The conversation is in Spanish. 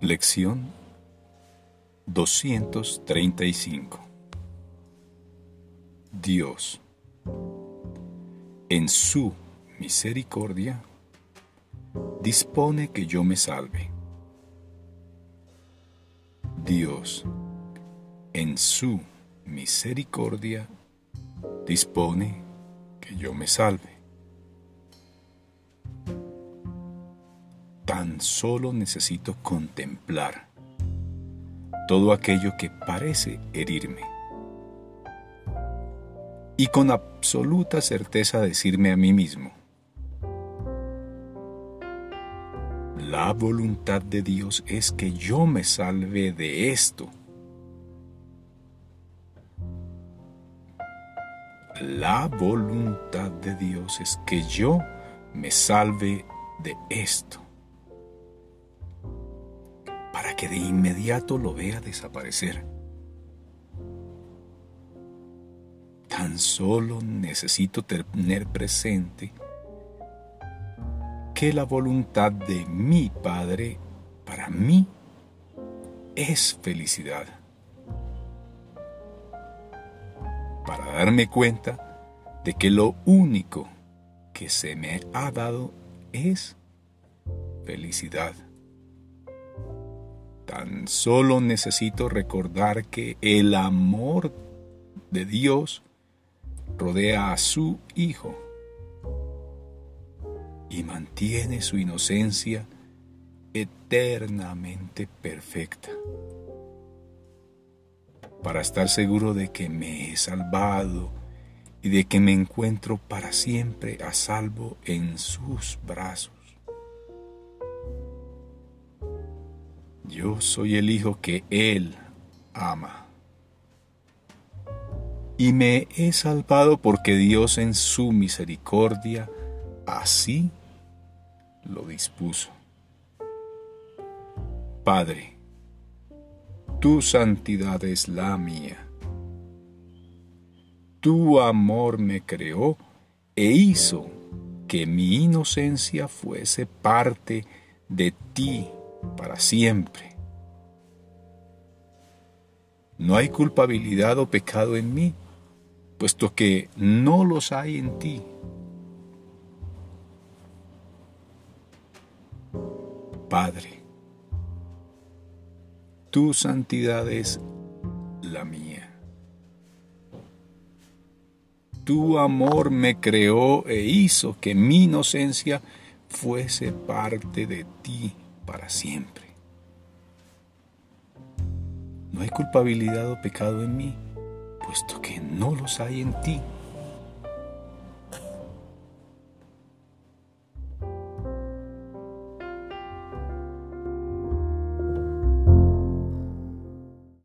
Lección 235 Dios, en su misericordia, dispone que yo me salve. Dios, en su misericordia, dispone que yo me salve. Tan solo necesito contemplar todo aquello que parece herirme. Y con absoluta certeza decirme a mí mismo, la voluntad de Dios es que yo me salve de esto. La voluntad de Dios es que yo me salve de esto para que de inmediato lo vea desaparecer. Tan solo necesito tener presente que la voluntad de mi Padre para mí es felicidad. Para darme cuenta de que lo único que se me ha dado es felicidad. Tan solo necesito recordar que el amor de Dios rodea a su Hijo y mantiene su inocencia eternamente perfecta. Para estar seguro de que me he salvado y de que me encuentro para siempre a salvo en sus brazos. Yo soy el Hijo que Él ama. Y me he salvado porque Dios en su misericordia así lo dispuso. Padre, tu santidad es la mía. Tu amor me creó e hizo que mi inocencia fuese parte de ti para siempre. No hay culpabilidad o pecado en mí, puesto que no los hay en ti. Padre, tu santidad es la mía. Tu amor me creó e hizo que mi inocencia fuese parte de ti para siempre. No hay culpabilidad o pecado en mí, puesto que no los hay en ti.